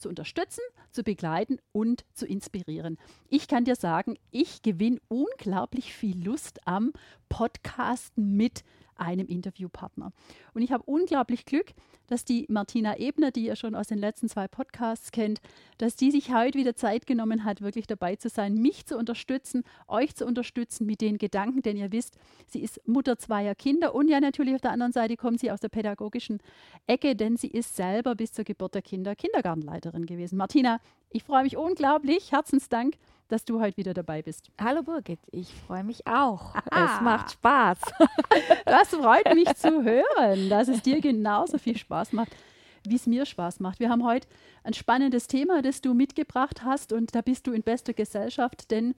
zu unterstützen, zu begleiten und zu inspirieren. Ich kann dir sagen, ich gewinne unglaublich viel Lust am Podcasten mit einem Interviewpartner. Und ich habe unglaublich Glück, dass die Martina Ebner, die ihr schon aus den letzten zwei Podcasts kennt, dass die sich heute wieder Zeit genommen hat, wirklich dabei zu sein, mich zu unterstützen, euch zu unterstützen mit den Gedanken, denn ihr wisst, sie ist Mutter zweier Kinder und ja natürlich auf der anderen Seite kommt sie aus der pädagogischen Ecke, denn sie ist selber bis zur Geburt der Kinder Kindergartenleiterin gewesen. Martina, ich freue mich unglaublich, Herzensdank, dass du heute wieder dabei bist. Hallo Birgit, ich freue mich auch. Aha. Es macht Spaß. das freut mich zu hören, dass es dir genauso viel Spaß macht, wie es mir Spaß macht. Wir haben heute ein spannendes Thema, das du mitgebracht hast und da bist du in bester Gesellschaft, denn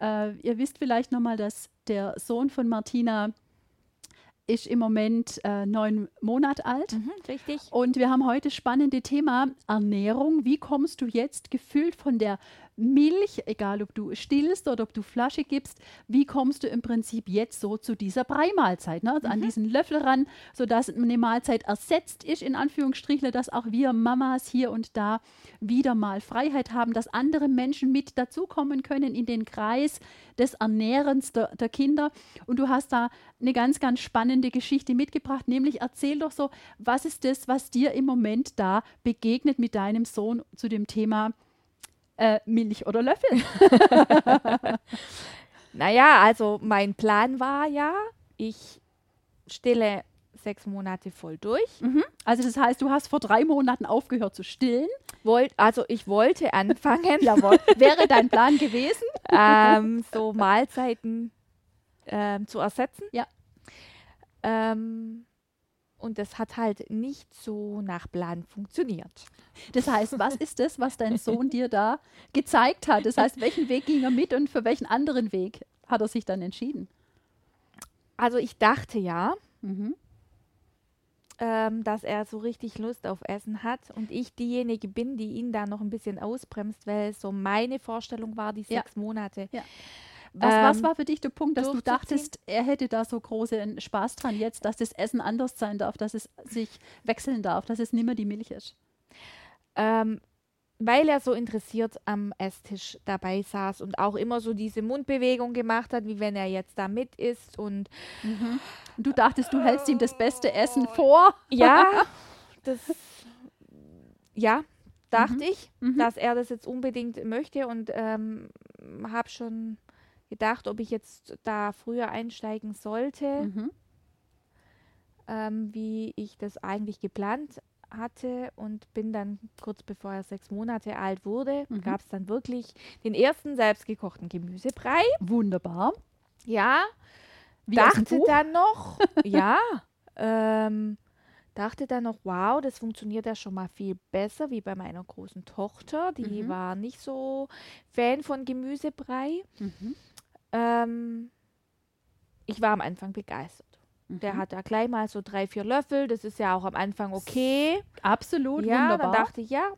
äh, ihr wisst vielleicht nochmal, dass der Sohn von Martina ist im Moment äh, neun Monate alt. Mhm, richtig. Und wir haben heute spannende Thema Ernährung. Wie kommst du jetzt gefühlt von der Milch, egal ob du stillst oder ob du Flasche gibst, wie kommst du im Prinzip jetzt so zu dieser Breimahlzeit, ne? Also mhm. an diesen Löffel ran, sodass eine Mahlzeit ersetzt ist, in Anführungsstrichen, dass auch wir Mamas hier und da wieder mal Freiheit haben, dass andere Menschen mit dazukommen können in den Kreis des Ernährens der, der Kinder. Und du hast da eine ganz, ganz spannende Geschichte mitgebracht, nämlich erzähl doch so, was ist das, was dir im Moment da begegnet mit deinem Sohn zu dem Thema äh, Milch oder Löffel? naja, also mein Plan war ja, ich stille sechs Monate voll durch. Mhm. Also das heißt, du hast vor drei Monaten aufgehört zu stillen. Wollt, also ich wollte anfangen. Jawohl. Wäre dein Plan gewesen? ähm, so Mahlzeiten ähm, zu ersetzen. Ja. Ähm, und das hat halt nicht so nach Plan funktioniert. Das heißt, was ist das, was dein Sohn dir da gezeigt hat? Das heißt, welchen Weg ging er mit und für welchen anderen Weg hat er sich dann entschieden? Also ich dachte ja, mhm. ähm, dass er so richtig Lust auf Essen hat und ich diejenige bin, die ihn da noch ein bisschen ausbremst, weil so meine Vorstellung war, die sechs ja. Monate. Ja. Was, ähm, was, war für dich der Punkt, dass du dachtest, er hätte da so großen Spaß dran jetzt, dass das Essen anders sein darf, dass es sich wechseln darf, dass es nicht mehr die Milch ist? Ähm, weil er so interessiert am Esstisch dabei saß und auch immer so diese Mundbewegung gemacht hat, wie wenn er jetzt da mit isst und mhm. du dachtest, du hältst ihm das beste Essen vor. Ja, das ja, dachte mhm. ich, mhm. dass er das jetzt unbedingt möchte und ähm, habe schon gedacht, ob ich jetzt da früher einsteigen sollte, mhm. ähm, wie ich das eigentlich geplant hatte und bin dann kurz bevor er sechs Monate alt wurde, mhm. gab es dann wirklich den ersten selbstgekochten Gemüsebrei. Wunderbar. Ja. Wie dachte dann noch, ja, ähm, dachte dann noch, wow, das funktioniert ja schon mal viel besser wie bei meiner großen Tochter. Die mhm. war nicht so Fan von Gemüsebrei. Mhm. Ähm, ich war am Anfang begeistert. Mhm. Der hat da gleich mal so drei, vier Löffel. Das ist ja auch am Anfang okay. Absolut, ja, wunderbar. Dann dachte ich, ja,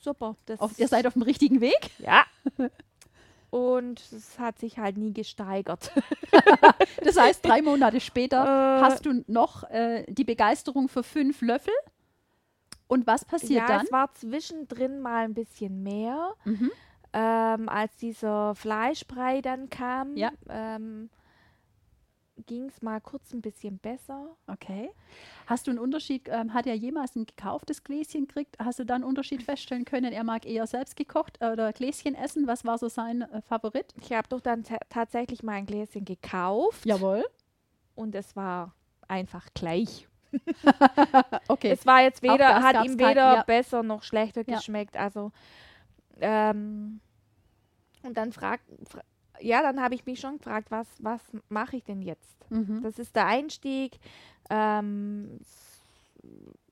super. Auf, ihr seid auf dem richtigen Weg? Ja. Und es hat sich halt nie gesteigert. das heißt, drei Monate später äh, hast du noch äh, die Begeisterung für fünf Löffel. Und was passiert ja, dann? Es war zwischendrin mal ein bisschen mehr. Mhm ähm, als dieser Fleischbrei dann kam, ja. ähm, ging es mal kurz ein bisschen besser. Okay. Hast du einen Unterschied, ähm, hat er jemals ein gekauftes Gläschen gekriegt? Hast du da einen Unterschied feststellen können? Er mag eher selbst gekocht äh, oder Gläschen essen. Was war so sein äh, Favorit? Ich habe doch dann tatsächlich mal ein Gläschen gekauft. Jawohl. Und es war einfach gleich. okay. Es war jetzt weder, hat ihm weder kein, ja. besser noch schlechter ja. geschmeckt. Also ähm, und dann fragt, fra ja, dann habe ich mich schon gefragt, was, was mache ich denn jetzt? Mhm. Das ist der Einstieg. Ähm,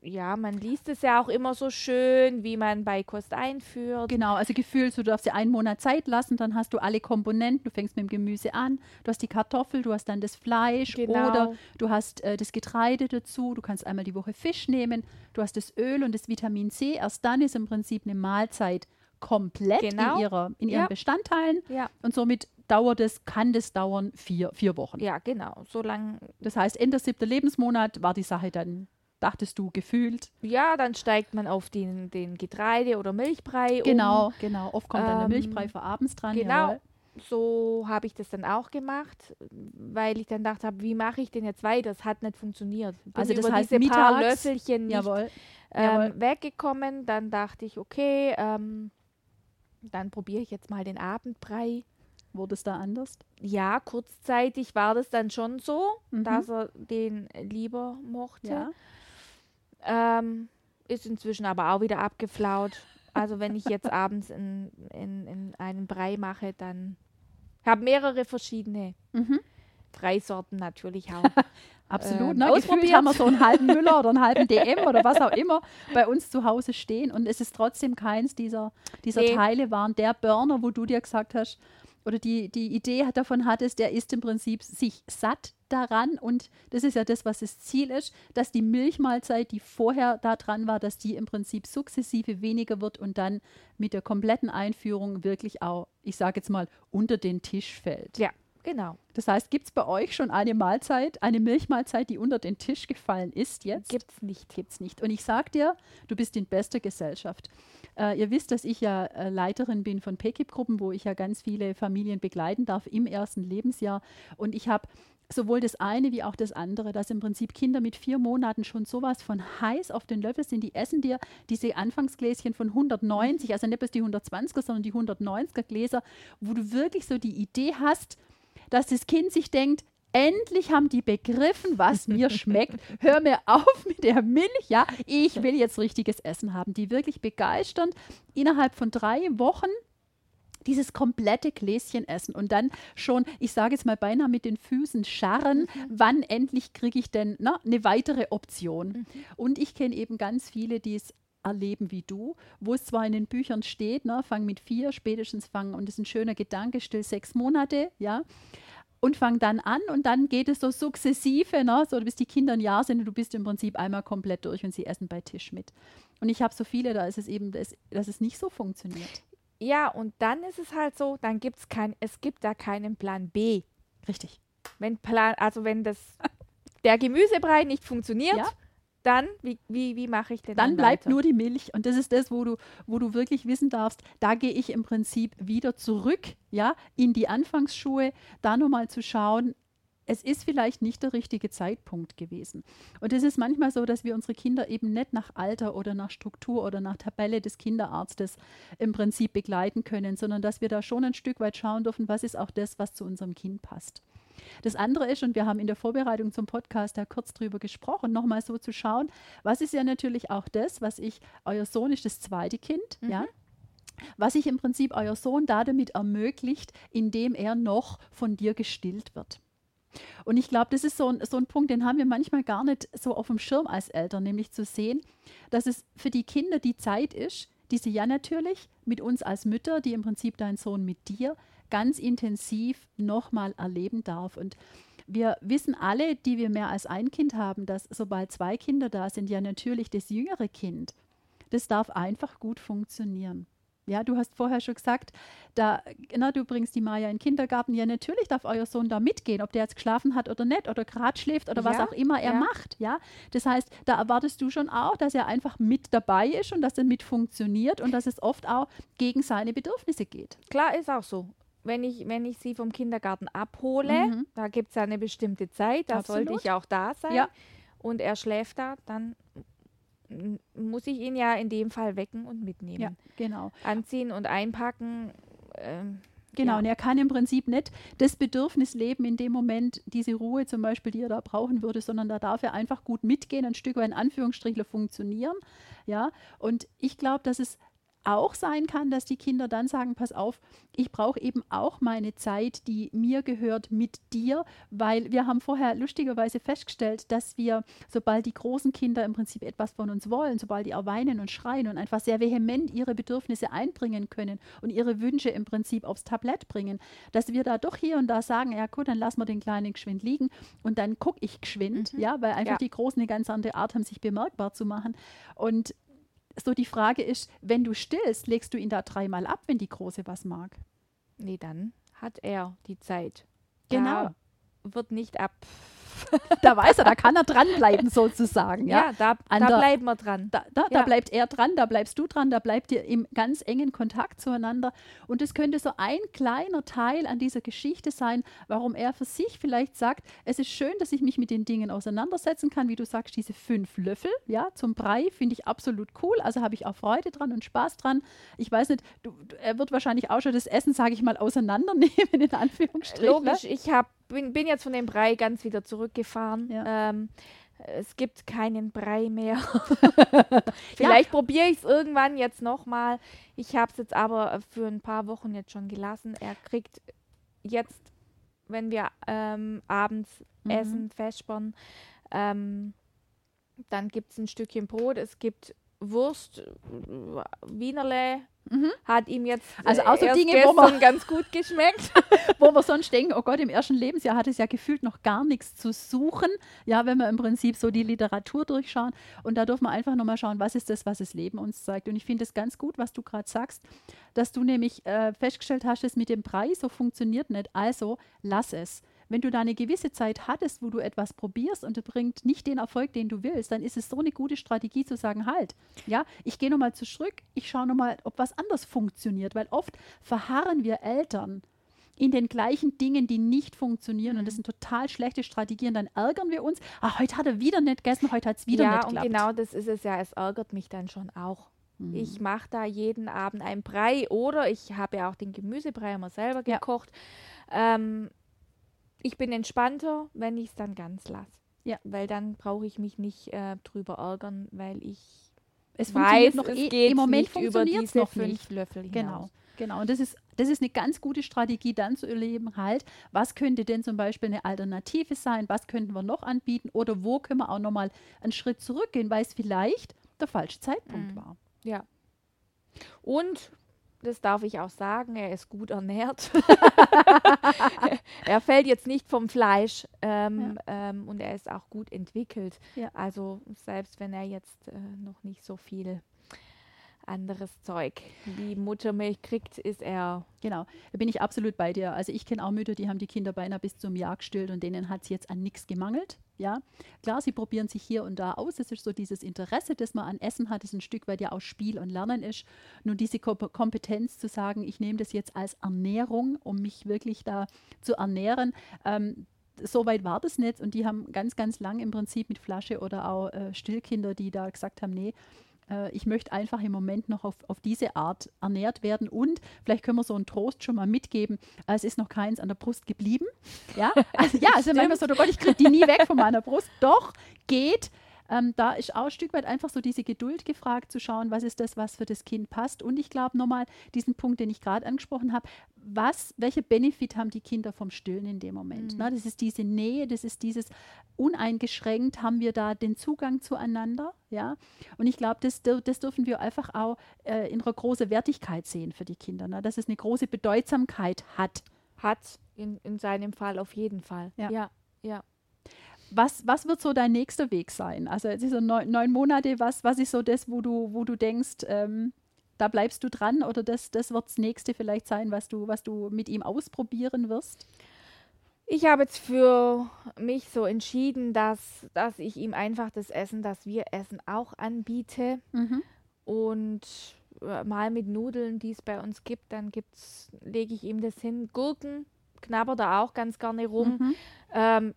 ja, man liest es ja auch immer so schön, wie man bei Kost einführt. Genau, also gefühlt, so, du darfst dir einen Monat Zeit lassen, dann hast du alle Komponenten, du fängst mit dem Gemüse an, du hast die Kartoffel, du hast dann das Fleisch Genau. oder du hast äh, das Getreide dazu, du kannst einmal die Woche Fisch nehmen, du hast das Öl und das Vitamin C, erst dann ist im Prinzip eine Mahlzeit komplett Genau. in, ihrer, in ihren Ja. Bestandteilen Ja, und somit dauert es, kann das dauern vier, vier Wochen. ja, genau. So lang, Das heißt, Ende siebter Lebensmonat war die Sache dann, dachtest du, gefühlt. ja, dann steigt man auf den, den Getreide- oder Milchbrei Genau, genau. Oft kommt dann der Ähm, Milchbrei für abends dran. Genau. jawohl. um. So habe ich das dann auch gemacht, weil ich dann gedacht habe, wie mache ich denn jetzt weiter? Das hat nicht funktioniert. Bin Also das über heißt, diese paar mittags- Löffelchen nicht Jawohl. jawohl. ähm, weggekommen. Dann dachte ich, okay, ähm, dann probiere ich jetzt mal den Abendbrei. Wurde es da anders? Ja, kurzzeitig war das dann schon so, Mhm. dass er den lieber mochte. Ja. Ähm, ist inzwischen aber auch wieder abgeflaut. Also wenn ich jetzt abends in, in, in einen Brei mache, dann habe mehrere verschiedene Mhm. Breisorten natürlich auch. Absolut. Ähm, ne? Gefühlt haben wir so einen halben Müller oder einen halben DM oder was auch immer bei uns zu Hause stehen. Und es ist trotzdem keins dieser, dieser Nee. Teile waren der Burner, wo du dir gesagt hast, oder die, die Idee davon hattest, der ist im Prinzip sich satt daran. Und das ist ja das, was das Ziel ist, dass die Milchmahlzeit, die vorher da dran war, dass die im Prinzip sukzessive weniger wird und dann mit der kompletten Einführung wirklich auch, ich sage jetzt mal, unter den Tisch fällt. ja, genau. Das heißt, gibt es bei euch schon eine Mahlzeit, eine Milchmahlzeit, die unter den Tisch gefallen ist jetzt? Gibt's nicht. Gibt's nicht. Und ich sag dir, du bist in bester Gesellschaft. Äh, ihr wisst, dass ich ja äh, Leiterin bin von PKIP-Gruppen, wo ich ja ganz viele Familien begleiten darf im ersten Lebensjahr. Und ich habe sowohl das eine wie auch das andere, dass im Prinzip Kinder mit vier Monaten schon sowas von heiß auf den Löffel sind. Die essen dir diese Anfangsgläschen von 190, also nicht bloß die 120er, sondern die 190er Gläser, wo du wirklich so die Idee hast, dass das Kind sich denkt, endlich haben die begriffen, was mir schmeckt. Hör mir auf mit der Milch, ja, ich will jetzt richtiges Essen haben. Die wirklich begeisternd innerhalb von drei Wochen dieses komplette Gläschen essen und dann schon, ich sage jetzt mal beinahe mit den Füßen scharren, wann endlich kriege ich denn na, eine weitere Option. Und ich kenne eben ganz viele, die es erleben wie du, wo es zwar in den Büchern steht, ne, fang mit vier, spätestens fangen, und das ist ein schöner Gedanke, still sechs Monate, ja, und fang dann an und dann geht es so sukzessive, ne, so bis die Kinder ein Jahr sind und du bist im Prinzip einmal komplett durch und sie essen bei Tisch mit. Und ich habe so viele, da ist es eben, dass, dass es nicht so funktioniert. Ja, und dann ist es halt so, dann gibt es kein, es gibt da keinen Plan B. Richtig. Wenn Plan, also wenn das der Gemüsebrei nicht funktioniert, Ja. Dann wie, wie, wie mache ich denn Dann dann bleibt weiter? nur die Milch und das ist das, wo du, wo du wirklich wissen darfst, da gehe ich im Prinzip wieder zurück, ja, in die Anfangsschuhe, da nochmal zu schauen, es ist vielleicht nicht der richtige Zeitpunkt gewesen. Und es ist manchmal so, dass wir unsere Kinder eben nicht nach Alter oder nach Struktur oder nach Tabelle des Kinderarztes im Prinzip begleiten können, sondern dass wir da schon ein Stück weit schauen dürfen, was ist auch das, was zu unserem Kind passt. Das andere ist, und wir haben in der Vorbereitung zum Podcast da kurz drüber gesprochen, nochmal so zu schauen, was ist ja natürlich auch das, was ich, euer Sohn ist das zweite Kind, ja, was sich im Prinzip euer Sohn da damit ermöglicht, indem er noch von dir gestillt wird. Und ich glaube, das ist so ein, so ein Punkt, den haben wir manchmal gar nicht so auf dem Schirm als Eltern, nämlich zu sehen, dass es für die Kinder die Zeit ist, die sie ja natürlich mit uns als Mütter, die im Prinzip dein Sohn mit dir, ganz intensiv nochmal erleben darf. Und wir wissen alle, die wir mehr als ein Kind haben, dass sobald zwei Kinder da sind, ja natürlich das jüngere Kind, das darf einfach gut funktionieren. Ja, du hast vorher schon gesagt, da, na, du bringst die Maya in den Kindergarten. Ja, natürlich darf euer Sohn da mitgehen, ob der jetzt geschlafen hat oder nicht oder gerade schläft oder was Ja, auch immer er ja. macht. Ja, das heißt, da erwartest du schon auch, dass er einfach mit dabei ist und dass er mit funktioniert und dass es oft auch gegen seine Bedürfnisse geht. Klar ist auch so. Wenn ich, wenn ich sie vom Kindergarten abhole, Mhm. da gibt es ja eine bestimmte Zeit, da sollte Absolut. ich auch da sein. Ja. Und er schläft da, dann muss ich ihn ja in dem Fall wecken und mitnehmen. Ja, genau. Anziehen und einpacken. Ähm, Genau, Ja. und er kann im Prinzip nicht das Bedürfnis leben, in dem Moment diese Ruhe zum Beispiel, die er da brauchen würde, sondern da darf er einfach gut mitgehen, ein Stück weit in Anführungsstrichen funktionieren. Ja, und ich glaube, dass es auch sein kann, dass die Kinder dann sagen, pass auf, ich brauche eben auch meine Zeit, die mir gehört mit dir, weil wir haben vorher lustigerweise festgestellt, dass wir, sobald die großen Kinder im Prinzip etwas von uns wollen, sobald die auch weinen und schreien und einfach sehr vehement ihre Bedürfnisse einbringen können und ihre Wünsche im Prinzip aufs Tablett bringen, dass wir da doch hier und da sagen, ja gut, dann lassen wir den Kleinen geschwind liegen und dann gucke ich geschwind, mhm. ja, weil einfach ja. die Großen eine ganz andere Art haben, sich bemerkbar zu machen. Und so die Frage ist, wenn du stillst, legst du ihn da dreimal ab, wenn die Große was mag? Nee, dann hat er die Zeit. Genau. Da wird nicht ab da weiß er, da kann er dranbleiben sozusagen. Ja, ja da, da der, bleiben wir dran. Da, da, ja. da, bleibt er dran, da bleibst du dran, da bleibt ihr im ganz engen Kontakt zueinander. Und es könnte so ein kleiner Teil an dieser Geschichte sein, warum er für sich vielleicht sagt, es ist schön, dass ich mich mit den Dingen auseinandersetzen kann, wie du sagst, diese fünf Löffel, ja, zum Brei finde ich absolut cool. Also habe ich auch Freude dran und Spaß dran. Ich weiß nicht, du, er wird wahrscheinlich auch schon das Essen, sage ich mal, auseinandernehmen, in Anführungsstrichen. Logisch, ich habe bin, bin jetzt von dem Brei ganz wieder zurückgefahren. Ja. Ähm, es gibt keinen Brei mehr. Vielleicht ja. probiere ich es irgendwann jetzt nochmal. Ich habe es jetzt aber für ein paar Wochen jetzt schon gelassen. Er kriegt jetzt, wenn wir ähm, abends mhm. essen, Vespern, ähm, dann gibt es ein Stückchen Brot. Es gibt Wurst, Wienerle, Mhm. Hat ihm jetzt also auch so erst Dinge, wo man, ganz gut geschmeckt. wo wir sonst denken, oh Gott, im ersten Lebensjahr hat es ja gefühlt noch gar nichts zu suchen. Ja, wenn wir im Prinzip so die Literatur durchschauen. Und da dürfen wir einfach nochmal schauen, was ist das, was das Leben uns zeigt. Und ich finde es ganz gut, was du gerade sagst, dass du nämlich äh, festgestellt hast, dass mit dem Preis so funktioniert nicht. Also lass es wenn du da eine gewisse Zeit hattest, wo du etwas probierst und es bringt nicht den Erfolg, den du willst, dann ist es so eine gute Strategie zu sagen, halt, ja, ich gehe nochmal zurück, ich schaue nochmal, ob was anders funktioniert, weil oft verharren wir Eltern in den gleichen Dingen, die nicht funktionieren. Mhm. Und das mhm. sind total schlechte Strategien. Dann ärgern wir uns. Ah, heute hat er wieder nicht gegessen, heute hat es wieder ja, nicht geklappt. Ja, und genau das ist es ja. Es ärgert mich dann schon auch. Mhm. Ich mache da jeden Abend einen Brei oder ich habe ja auch den Gemüsebrei immer selber gekocht. Ja. Ähm, ich bin entspannter, wenn ich es dann ganz lasse. Ja. Weil dann brauche ich mich nicht äh, drüber ärgern, weil ich es weiß, noch es eh, geht im Moment funktioniert es noch fünf nicht. Löffel hinaus. Genau. Genau, und das ist, das ist eine ganz gute Strategie, dann zu erleben, halt, was könnte denn zum Beispiel eine Alternative sein, was könnten wir noch anbieten oder wo können wir auch nochmal einen Schritt zurückgehen, weil es vielleicht der falsche Zeitpunkt mhm. war. Ja. Und das darf ich auch sagen, er ist gut ernährt. er fällt jetzt nicht vom Fleisch ähm, ja. ähm, und er ist auch gut entwickelt. Ja. Also selbst wenn er jetzt äh, noch nicht so viel anderes Zeug wie Muttermilch kriegt, ist er. Genau, da bin ich absolut bei dir. Also ich kenne auch Mütter, die haben die Kinder beinahe bis zum Jahr gestillt und denen hat es jetzt an nichts gemangelt. Ja, klar, sie probieren sich hier und da aus. Es ist so dieses Interesse, das man an Essen hat, ist ein Stück weit ja auch Spiel und Lernen ist. Nur diese Kompetenz zu sagen, ich nehme das jetzt als Ernährung, um mich wirklich da zu ernähren, ähm, so weit war das nicht und die haben ganz, ganz lang im Prinzip mit Flasche oder auch äh, Stillkinder, die da gesagt haben, nee, äh, ich möchte einfach im Moment noch auf, auf diese Art ernährt werden und vielleicht können wir so einen Trost schon mal mitgeben, äh, es ist noch keins an der Brust geblieben. Ja, also, ja, also manchmal so, oh Gott, ich kriege die nie weg von meiner Brust. Doch, geht. Ähm, da ist auch ein Stück weit einfach so diese Geduld gefragt, zu schauen, was ist das, was für das Kind passt. Und ich glaube nochmal diesen Punkt, den ich gerade angesprochen habe, was, welche Benefit haben die Kinder vom Stillen in dem Moment? Mhm. Na, das ist diese Nähe, das ist dieses uneingeschränkt haben wir da den Zugang zueinander, ja. Und ich glaube, das, das dürfen wir einfach auch äh, in einer großen Wertigkeit sehen für die Kinder, na, dass es eine große Bedeutsamkeit hat. Hat in, in seinem Fall auf jeden Fall. Ja, ja. ja. Was, was wird so dein nächster Weg sein? Also jetzt ist so neun, neun Monate, was, was ist so das, wo du, wo du denkst, ähm, da bleibst du dran oder das, das wird das nächste vielleicht sein, was du, was du mit ihm ausprobieren wirst? Ich habe jetzt für mich so entschieden, dass, dass ich ihm einfach das Essen, das wir essen, auch anbiete. Mhm. Und äh, mal mit Nudeln, die es bei uns gibt, dann lege ich ihm das hin. Gurken knabbert er auch ganz gerne rum. Mhm. Ähm,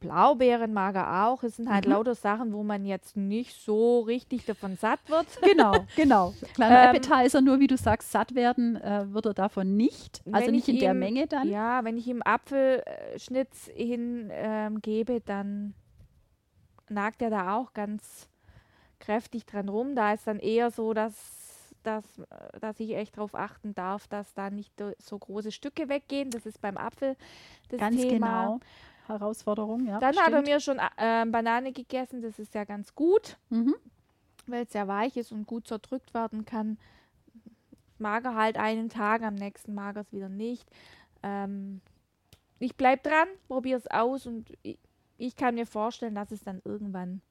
Blaubeeren mag er auch. Es sind halt mhm. lauter Sachen, wo man jetzt nicht so richtig davon satt wird. Genau, genau. Kleiner ähm, Appetizer, nur wie du sagst, satt werden äh, wird er davon nicht. Also nicht in ihm, der Menge dann. Ja, wenn ich ihm Apfelschnitz hingebe, ähm, dann nagt er da auch ganz kräftig dran rum. Da ist dann eher so, dass dass, dass ich echt darauf achten darf, dass da nicht so große Stücke weggehen. Das ist beim Apfel das Ganz Thema. genau. Herausforderung, ja. Dann hat er mir schon äh, Banane gegessen, das ist ja ganz gut, Mhm. weil es sehr weich ist und gut zerdrückt werden kann. Mag er halt einen Tag, am nächsten mag er es wieder nicht. Ähm, ich bleib dran, probiere es aus und ich, ich kann mir vorstellen, dass es dann irgendwann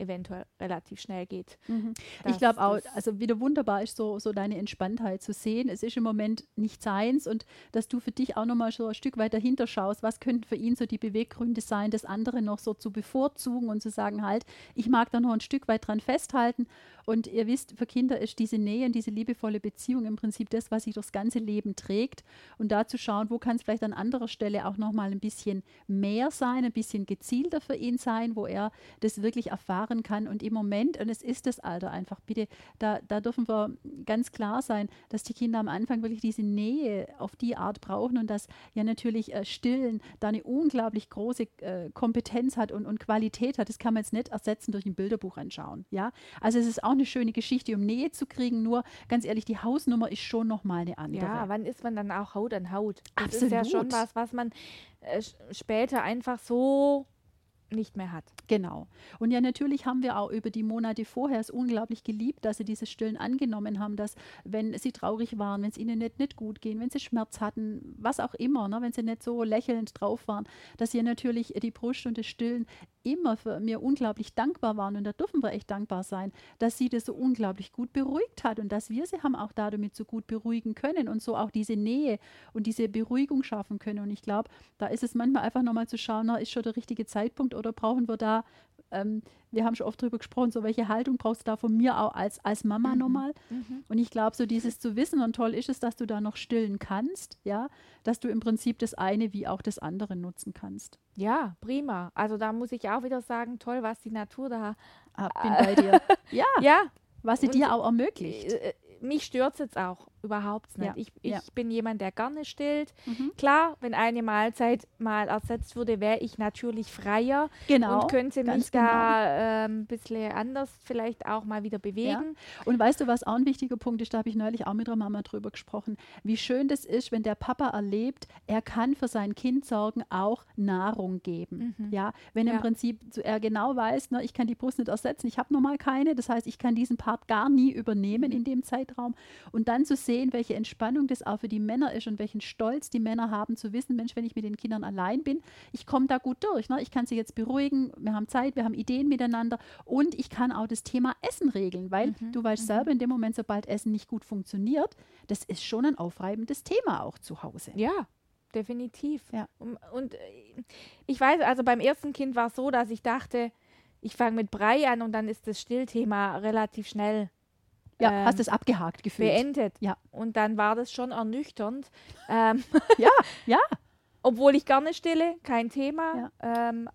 eventuell relativ schnell geht. Mhm. Ich glaube auch, also wieder wunderbar ist so, so deine Entspanntheit zu sehen. Es ist im Moment nicht seins und dass du für dich auch nochmal so ein Stück weit dahinter schaust, was könnten für ihn so die Beweggründe sein, das andere noch so zu bevorzugen und zu sagen, halt, ich mag da noch ein Stück weit dran festhalten. Und ihr wisst, für Kinder ist diese Nähe und diese liebevolle Beziehung im Prinzip das, was sich durchs ganze Leben trägt. Und da zu schauen, wo kann es vielleicht an anderer Stelle auch nochmal ein bisschen mehr sein, ein bisschen gezielter für ihn sein, wo er das wirklich erfahren kann. Und im Moment, und es ist das Alter einfach, bitte, da, da dürfen wir ganz klar sein, dass die Kinder am Anfang wirklich diese Nähe auf die Art brauchen und dass ja natürlich äh, Stillen da eine unglaublich große äh, Kompetenz hat und, und Qualität hat. Das kann man jetzt nicht ersetzen durch ein Bilderbuch anschauen. Ja? Also es ist auch eine schöne Geschichte, um Nähe zu kriegen, nur ganz ehrlich, die Hausnummer ist schon nochmal eine andere. Ja, wann ist man dann auch Haut an Haut? Das ist ja schon Absolut. was, was man äh, später einfach so nicht mehr hat. Genau. Und ja, natürlich haben wir auch über die Monate vorher es unglaublich geliebt, dass sie dieses Stillen angenommen haben, dass wenn sie traurig waren, wenn es ihnen nicht, nicht gut ging, wenn sie Schmerz hatten, was auch immer, ne, wenn sie nicht so lächelnd drauf waren, dass sie natürlich die Brust und das Stillen immer für mir unglaublich dankbar waren und da dürfen wir echt dankbar sein, dass sie das so unglaublich gut beruhigt hat und dass wir sie haben auch damit so gut beruhigen können und so auch diese Nähe und diese Beruhigung schaffen können. Und ich glaube, da ist es manchmal einfach nochmal zu schauen, na, ist schon der richtige Zeitpunkt oder brauchen wir da, ähm, wir haben schon oft darüber gesprochen, so welche Haltung brauchst du da von mir auch als, als Mama Mhm. nochmal. Und ich glaube, so dieses zu wissen und toll ist es, dass du da noch stillen kannst, ja, dass du im Prinzip das eine wie auch das andere nutzen kannst. Ja, prima. Also da muss ich auch wieder sagen, toll, was die Natur da. Ah, bin bei dir. Ja, Ja, was sie Und- dir auch ermöglicht. äh, mich stört es jetzt auch überhaupt nicht. Ja, Ich, ich ja. bin jemand, der gerne stillt. Mhm. Klar, wenn eine Mahlzeit mal ersetzt würde, wäre ich natürlich freier Genau. und könnte mich da ein bisschen anders vielleicht auch mal wieder bewegen. Und weißt du, was auch ein wichtiger Punkt ist, da habe ich neulich auch mit der Mama drüber gesprochen, wie schön das ist, wenn der Papa erlebt, er kann für sein Kind sorgen, auch Nahrung geben. Mhm. Ja, wenn im Ja. Prinzip er genau weiß, ne, ich kann die Brust nicht ersetzen, ich habe normal keine, das heißt, ich kann diesen Part gar nie übernehmen in dem Zeitraum. Und dann zu sehen, welche Entspannung das auch für die Männer ist und welchen Stolz die Männer haben, zu wissen, Mensch, wenn ich mit den Kindern allein bin, ich komme da gut durch. Ne? Ich kann sie jetzt beruhigen, wir haben Zeit, wir haben Ideen miteinander und ich kann auch das Thema Essen regeln, weil Mhm, du weißt selber, in dem Moment, sobald Essen nicht gut funktioniert, das ist schon ein aufreibendes Thema auch zu Hause. Ja, definitiv. Ja. Und, und äh, ich weiß, also beim ersten Kind war es so, dass ich dachte, ich fange mit Brei an und dann ist das Stillthema relativ schnell Ja, ähm, hast es abgehakt gefühlt. beendet. Ja. Und dann war das schon ernüchternd. Ähm, Ja, ja. obwohl ich gerne stille, kein Thema. Ähm,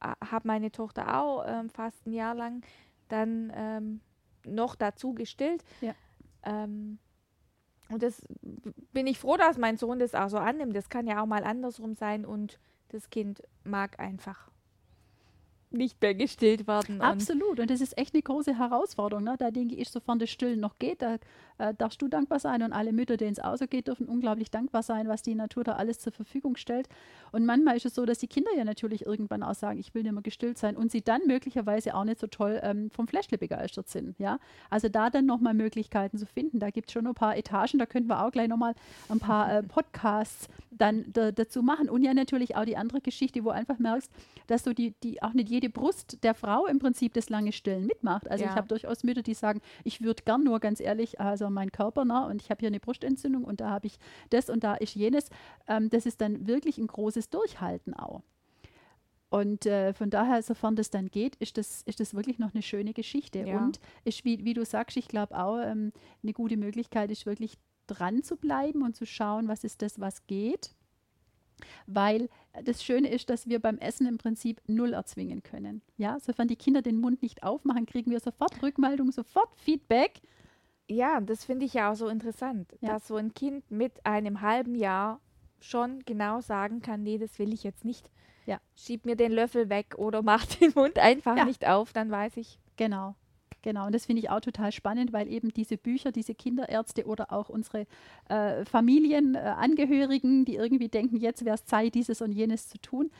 habe meine Tochter auch ähm, fast ein Jahr lang dann ähm, noch dazu gestillt. Ja. Ähm, und das bin ich froh, dass mein Sohn das auch so annimmt. Das kann ja auch mal andersrum sein und das Kind mag einfach nicht mehr gestillt werden. Absolut. Und das ist echt eine große Herausforderung. Ne? Da denke ich, sofern das Stillen noch geht, da äh, darfst du dankbar sein und alle Mütter, denen es auch so geht, dürfen unglaublich dankbar sein, was die Natur da alles zur Verfügung stellt. Und manchmal ist es so, dass die Kinder ja natürlich irgendwann auch sagen, ich will nicht mehr gestillt sein und sie dann möglicherweise auch nicht so toll ähm, vom Fläschle begeistert sind. Ja? Also da dann nochmal Möglichkeiten zu finden. Da gibt es schon ein paar Etagen, da könnten wir auch gleich nochmal ein paar äh, Podcasts dann da, dazu machen. Und ja natürlich auch die andere Geschichte, wo du einfach merkst, dass so die, die auch nicht jede Brust der Frau im Prinzip das lange Stillen mitmacht. Also Ja. ich habe durchaus Mütter, die sagen, ich würde gern nur ganz ehrlich, also mein Körper, ne, und ich habe hier eine Brustentzündung und da habe ich das und da ist jenes. Ähm, das ist dann wirklich ein großes Durchhalten auch. Und äh, von daher, sofern das dann geht, ist das, ist das wirklich noch eine schöne Geschichte. Ja. Und ist, wie, wie du sagst, ich glaube auch, ähm, eine gute Möglichkeit ist wirklich dran zu bleiben und zu schauen, was ist das, was geht. Weil das Schöne ist, dass wir beim Essen im Prinzip null erzwingen können. Ja, sofern die Kinder den Mund nicht aufmachen, kriegen wir sofort Rückmeldung, sofort Feedback. Ja, das finde ich ja auch so interessant, Ja. dass so ein Kind mit einem halben Jahr schon genau sagen kann, nee, das will ich jetzt nicht. Ja. Schieb mir den Löffel weg oder mach den Mund einfach Ja. nicht auf, dann weiß ich, Genau. Genau, und das finde ich auch total spannend, weil eben diese Bücher, diese Kinderärzte oder auch unsere äh, Familienangehörigen, äh, die irgendwie denken, jetzt wäre es Zeit, dieses und jenes zu tun,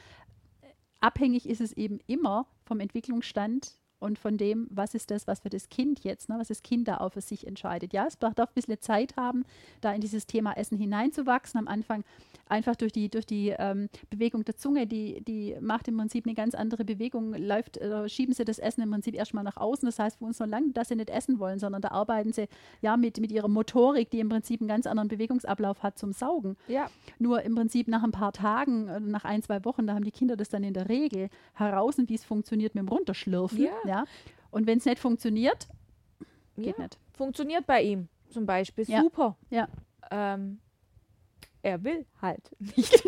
abhängig ist es eben immer vom Entwicklungsstand und von dem, was ist das, was für das Kind jetzt, ne, was das Kind da auch für sich entscheidet. Ja, es braucht auch ein bisschen Zeit haben, da in dieses Thema Essen hineinzuwachsen. Am Anfang einfach durch die, durch die ähm, Bewegung der Zunge, die, die macht im Prinzip eine ganz andere Bewegung, läuft, äh, schieben sie das Essen im Prinzip erstmal nach außen. Das heißt für uns noch lange, dass sie nicht essen wollen, sondern da arbeiten sie ja mit, mit ihrer Motorik, die im Prinzip einen ganz anderen Bewegungsablauf hat zum Saugen. Ja. Nur im Prinzip nach ein paar Tagen, äh, nach ein, zwei Wochen, da haben die Kinder das dann in der Regel heraus, wie es funktioniert mit dem Runterschlürfen. Ja. ja? Und wenn es nicht funktioniert, geht ja. nicht. Funktioniert bei ihm zum Beispiel Ja. super. Ja. Ähm, er will halt nicht.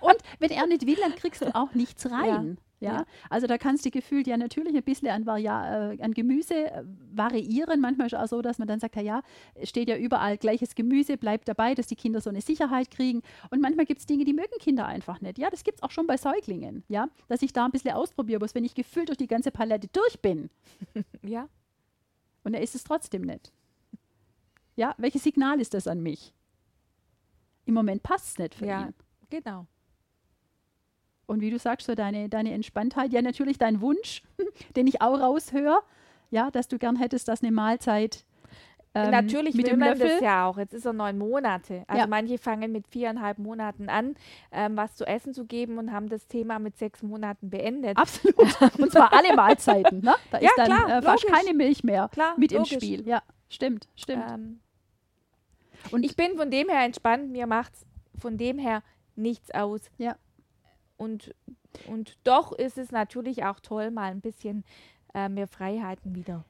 Und wenn er nicht will, dann kriegst du auch nichts rein. Ja. Ja. also da kannst du gefühlt ja natürlich ein bisschen an, Varia äh, an Gemüse äh, variieren. Manchmal ist es auch so, dass man dann sagt, ja, ja, es steht ja überall gleiches Gemüse, bleibt dabei, dass die Kinder so eine Sicherheit kriegen. Und manchmal gibt es Dinge, die mögen Kinder einfach nicht. Ja, das gibt es auch schon bei Säuglingen, ja, dass ich da ein bisschen ausprobiere, bloß wenn ich gefühlt durch die ganze Palette durch bin ja. und er ist es trotzdem nicht. Ja, welches Signal ist das an mich? Im Moment passt es nicht für Ja. ihn. Genau. Und wie du sagst, so deine, deine Entspanntheit, ja natürlich dein Wunsch, den ich auch raushöre, ja, dass du gern hättest, dass eine Mahlzeit ähm, Natürlich mit will dem man Löffel. das ja auch. Jetzt ist er neun Monate. Also Ja. manche fangen mit viereinhalb Monaten an, ähm, was zu essen zu geben und haben das Thema mit sechs Monaten beendet. Absolut. Und zwar alle Mahlzeiten. Ne? Da Ja, ist dann klar, äh, fast keine Milch mehr Klar, mit im logisch. Spiel. Ja, stimmt, stimmt. Ähm, Und- ich bin von dem her entspannt. Mir macht von dem her nichts aus. Ja. Und, und doch ist es natürlich auch toll, mal ein bisschen äh, mehr Freiheiten wieder.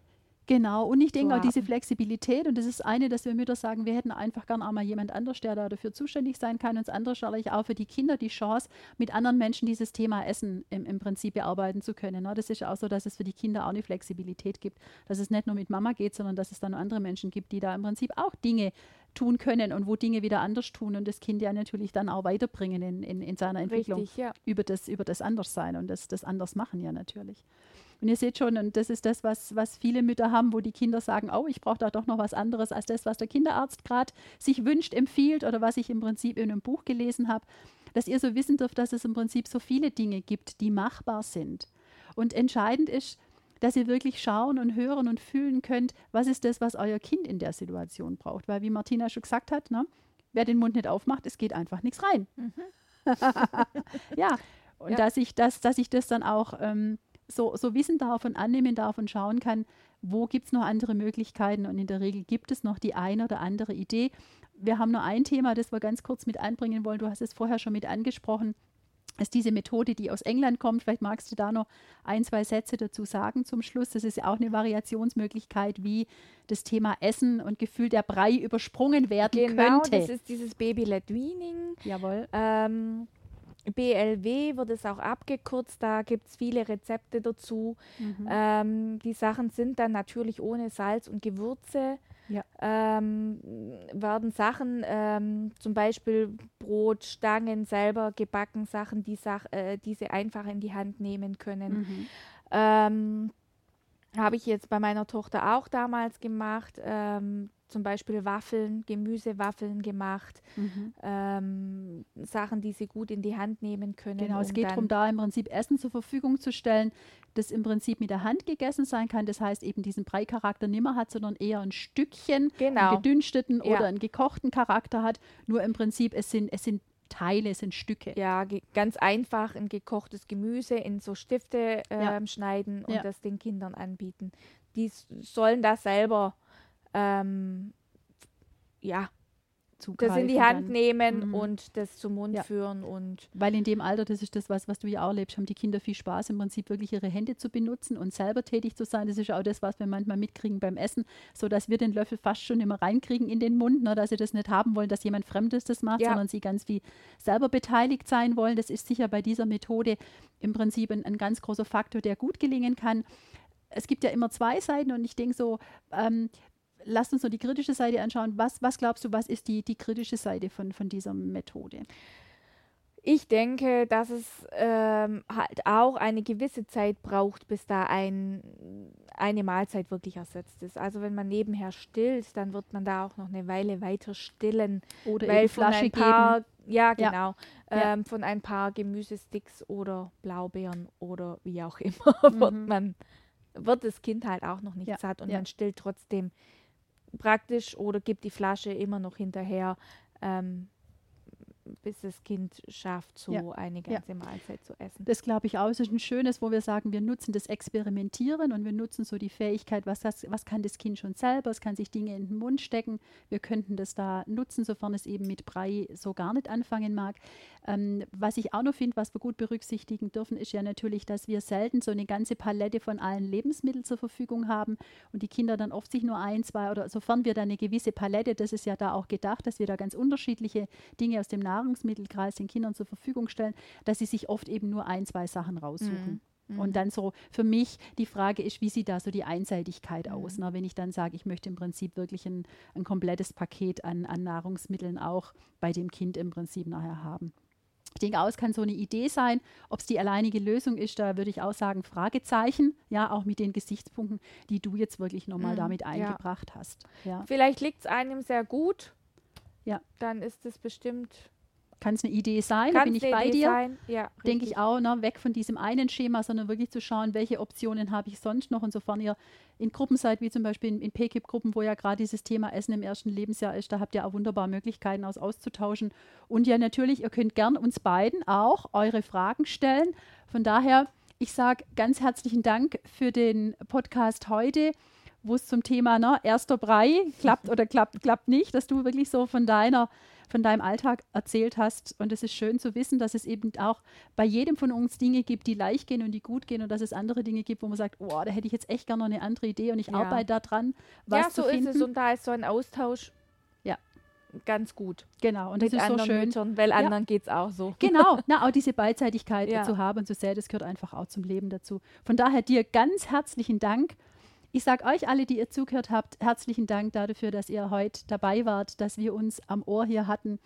Genau, und ich denke auch diese. Flexibilität, und das ist eine, dass wir Mütter sagen, wir hätten einfach gern auch mal jemand anders, der da dafür zuständig sein kann. Und das andere ist natürlich auch für die Kinder die Chance, mit anderen Menschen dieses Thema Essen im, im Prinzip bearbeiten zu können. Ne? Das ist auch so, dass es für die Kinder auch eine Flexibilität gibt, dass es nicht nur mit Mama geht, sondern dass es dann andere Menschen gibt, die da im Prinzip auch Dinge tun können und wo Dinge wieder anders tun und das Kind ja natürlich dann auch weiterbringen in, in, in seiner Entwicklung Richtig, ja. über das, über das Anderssein und das, das Andersmachen ja natürlich. Und ihr seht schon, und das ist das, was, was viele Mütter haben, wo die Kinder sagen, oh, ich brauche da doch noch was anderes als das, was der Kinderarzt gerade sich wünscht, empfiehlt oder was ich im Prinzip in einem Buch gelesen habe, dass ihr so wissen dürft, dass es im Prinzip so viele Dinge gibt, die machbar sind. Und entscheidend ist, dass ihr wirklich schauen und hören und fühlen könnt, was ist das, was euer Kind in der Situation braucht. Weil, wie Martina schon gesagt hat, ne, wer den Mund nicht aufmacht, es geht einfach nichts rein. ja, und Ja. Dass, ich das, dass ich das dann auch ähm, so, so wissen darf und annehmen darf und schauen kann, wo gibt es noch andere Möglichkeiten. Und in der Regel gibt es noch die eine oder andere Idee. Wir haben nur ein Thema, das wir ganz kurz mit einbringen wollen. Du hast es vorher schon mit angesprochen. Ist diese Methode, die aus England kommt. Vielleicht magst du da noch ein, zwei Sätze dazu sagen zum Schluss. Das ist ja auch eine Variationsmöglichkeit, wie das Thema Essen und Gefühl der Brei übersprungen werden Genau, könnte. das ist dieses Baby-led Weaning. Jawohl. Ähm, BLW wird es auch abgekürzt, da gibt es viele Rezepte dazu. Mhm. Ähm, die Sachen sind dann natürlich ohne Salz und Gewürze. Ja. Ähm, werden Sachen, ähm, zum Beispiel Brotstangen selber gebacken, Sachen, die, Sach äh, die sie einfach in die Hand nehmen können. Mhm. Ähm, Habe ich jetzt bei meiner Tochter auch damals gemacht. Ähm, zum Beispiel Waffeln, Gemüsewaffeln gemacht. Mhm. Ähm, Sachen, die sie gut in die Hand nehmen können. Genau, es geht darum, da im Prinzip Essen zur Verfügung zu stellen, das im Prinzip mit der Hand gegessen sein kann. Das heißt, eben diesen Breicharakter nimmer hat, sondern eher ein Stückchen, Genau. einen gedünsteten Ja. oder einen gekochten Charakter hat. Nur im Prinzip, es sind, es sind Teile, es sind Stücke. Ja, ganz einfach ein gekochtes Gemüse in so Stifte ähm, Ja. schneiden und Ja. das den Kindern anbieten. Die sollen das selber ähm, ja, das Zugreifen in die Hand dann. nehmen Mhm. und das zum Mund Ja. führen und Weil in dem Alter, das ist das, was, was du ja auch erlebst, haben die Kinder viel Spaß, im Prinzip wirklich ihre Hände zu benutzen und selber tätig zu sein. Das ist auch das, was wir manchmal mitkriegen beim Essen, so dass wir den Löffel fast schon immer reinkriegen in den Mund, ne, dass sie das nicht haben wollen, dass jemand Fremdes das macht, Ja. sondern sie ganz wie selber beteiligt sein wollen. Das ist sicher bei dieser Methode im Prinzip ein, ein ganz großer Faktor, der gut gelingen kann. Es gibt ja immer zwei Seiten und ich denke so, ähm, lasst uns nur die kritische Seite anschauen. Was, was glaubst du, was ist die, die kritische Seite von, von dieser Methode? Ich denke, dass es ähm, halt auch eine gewisse Zeit braucht, bis da ein, eine Mahlzeit wirklich ersetzt ist. Also wenn man nebenher stillt, dann wird man da auch noch eine Weile weiter stillen. Oder weil von Flasche ein paar, geben. ja genau, Ja. Ähm, von ein paar Gemüsesticks oder Blaubeeren oder wie auch immer wird Mhm. man wird das Kind halt auch noch nicht Ja, satt und ja. man stillt trotzdem praktisch oder gibt die Flasche immer noch hinterher, ähm, bis das Kind schafft, so Ja, eine ja. ganze Mahlzeit zu essen. Das glaube ich auch. Es ist ein schönes, wo wir sagen, wir nutzen das Experimentieren und wir nutzen so die Fähigkeit, was, das, was kann das Kind schon selber, es kann sich Dinge in den Mund stecken. Wir könnten das da nutzen, sofern es eben mit Brei so gar nicht anfangen mag. Ähm, was ich auch noch finde, was wir gut berücksichtigen dürfen, ist ja natürlich, dass wir selten so eine ganze Palette von allen Lebensmitteln zur Verfügung haben und die Kinder dann oft sich nur ein, zwei oder sofern wir da eine gewisse Palette, das ist ja da auch gedacht, dass wir da ganz unterschiedliche Dinge aus dem Nahrungsmittelkreis den Kindern zur Verfügung stellen, dass sie sich oft eben nur ein, zwei Sachen raussuchen. Und dann so für mich die Frage ist, wie sieht da so die Einseitigkeit aus? Ne? Wenn ich dann sage, ich möchte im Prinzip wirklich ein, ein komplettes Paket an, an Nahrungsmitteln auch bei dem Kind im Prinzip nachher haben. Ich denke auch, es kann so eine Idee sein. Ob es die alleinige Lösung ist, da würde ich auch sagen, Fragezeichen. Ja, auch mit den Gesichtspunkten, die du jetzt wirklich nochmal Mhm, damit ja. eingebracht hast. Ja. Vielleicht liegt es einem sehr gut. Ja. Dann ist es bestimmt. Kann es eine Idee sein? Da Kann bin ich bei Idee dir. Sein. Ja, denke ich auch, ne, weg von diesem einen Schema, sondern wirklich zu schauen, welche Optionen habe ich sonst noch. Und sofern ihr in Gruppen seid, wie zum Beispiel in, in PKIP-Gruppen, wo ja gerade dieses Thema Essen im ersten Lebensjahr ist, da habt ihr auch wunderbar Möglichkeiten aus auszutauschen. Und ja, natürlich, ihr könnt gern uns beiden auch eure Fragen stellen. Von daher, ich sage ganz herzlichen Dank für den Podcast heute wo es zum Thema ne, erster Brei klappt oder klappt, klappt nicht, dass du wirklich so von deiner von deinem Alltag erzählt hast. Und es ist schön zu wissen, dass es eben auch bei jedem von uns Dinge gibt, die leicht gehen und die gut gehen und dass es andere Dinge gibt, wo man sagt, oh, da hätte ich jetzt echt gerne noch eine andere Idee und ich Ja. arbeite daran, was Ja, so zu finden. ist es. Und da ist so ein Austausch Ja. ganz gut. genau, und das ist so schön. Müttern, weil anderen geht es auch so. Genau, na, auch diese Beidseitigkeit Ja. zu haben und zu sehen, das gehört einfach auch zum Leben dazu. Von daher dir ganz herzlichen Dank. Ich sage euch alle, die ihr zugehört habt, herzlichen Dank dafür, dass ihr heute dabei wart, dass wir uns am Ohr hier hatten.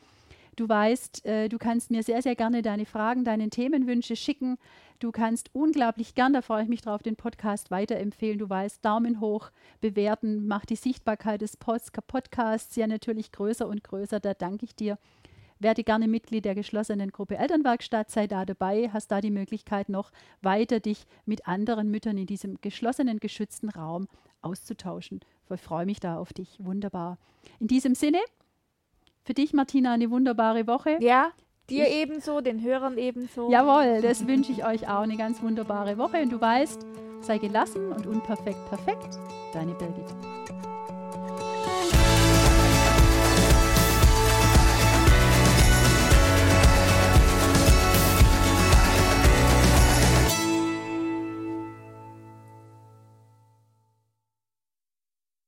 Du weißt, äh, du kannst mir sehr, sehr gerne deine Fragen, deine Themenwünsche schicken. Du kannst unglaublich gern, da freue ich mich drauf, den Podcast weiterempfehlen. Du weißt, Daumen hoch, bewerten, macht die Sichtbarkeit des Podcasts ja natürlich größer und größer. Da danke ich dir. Werde gerne Mitglied der geschlossenen Gruppe Elternwerkstatt, sei da dabei, hast da die Möglichkeit noch weiter dich mit anderen Müttern in diesem geschlossenen, geschützten Raum auszutauschen. Ich freue mich da auf dich. Wunderbar. In diesem Sinne, für dich, Martina, eine wunderbare Woche. Ja, dir Ich- ebenso, den Hörern ebenso. Jawohl, das wünsche ich euch auch eine ganz wunderbare Woche. Und du weißt, sei gelassen und unperfekt perfekt. Deine Birgit.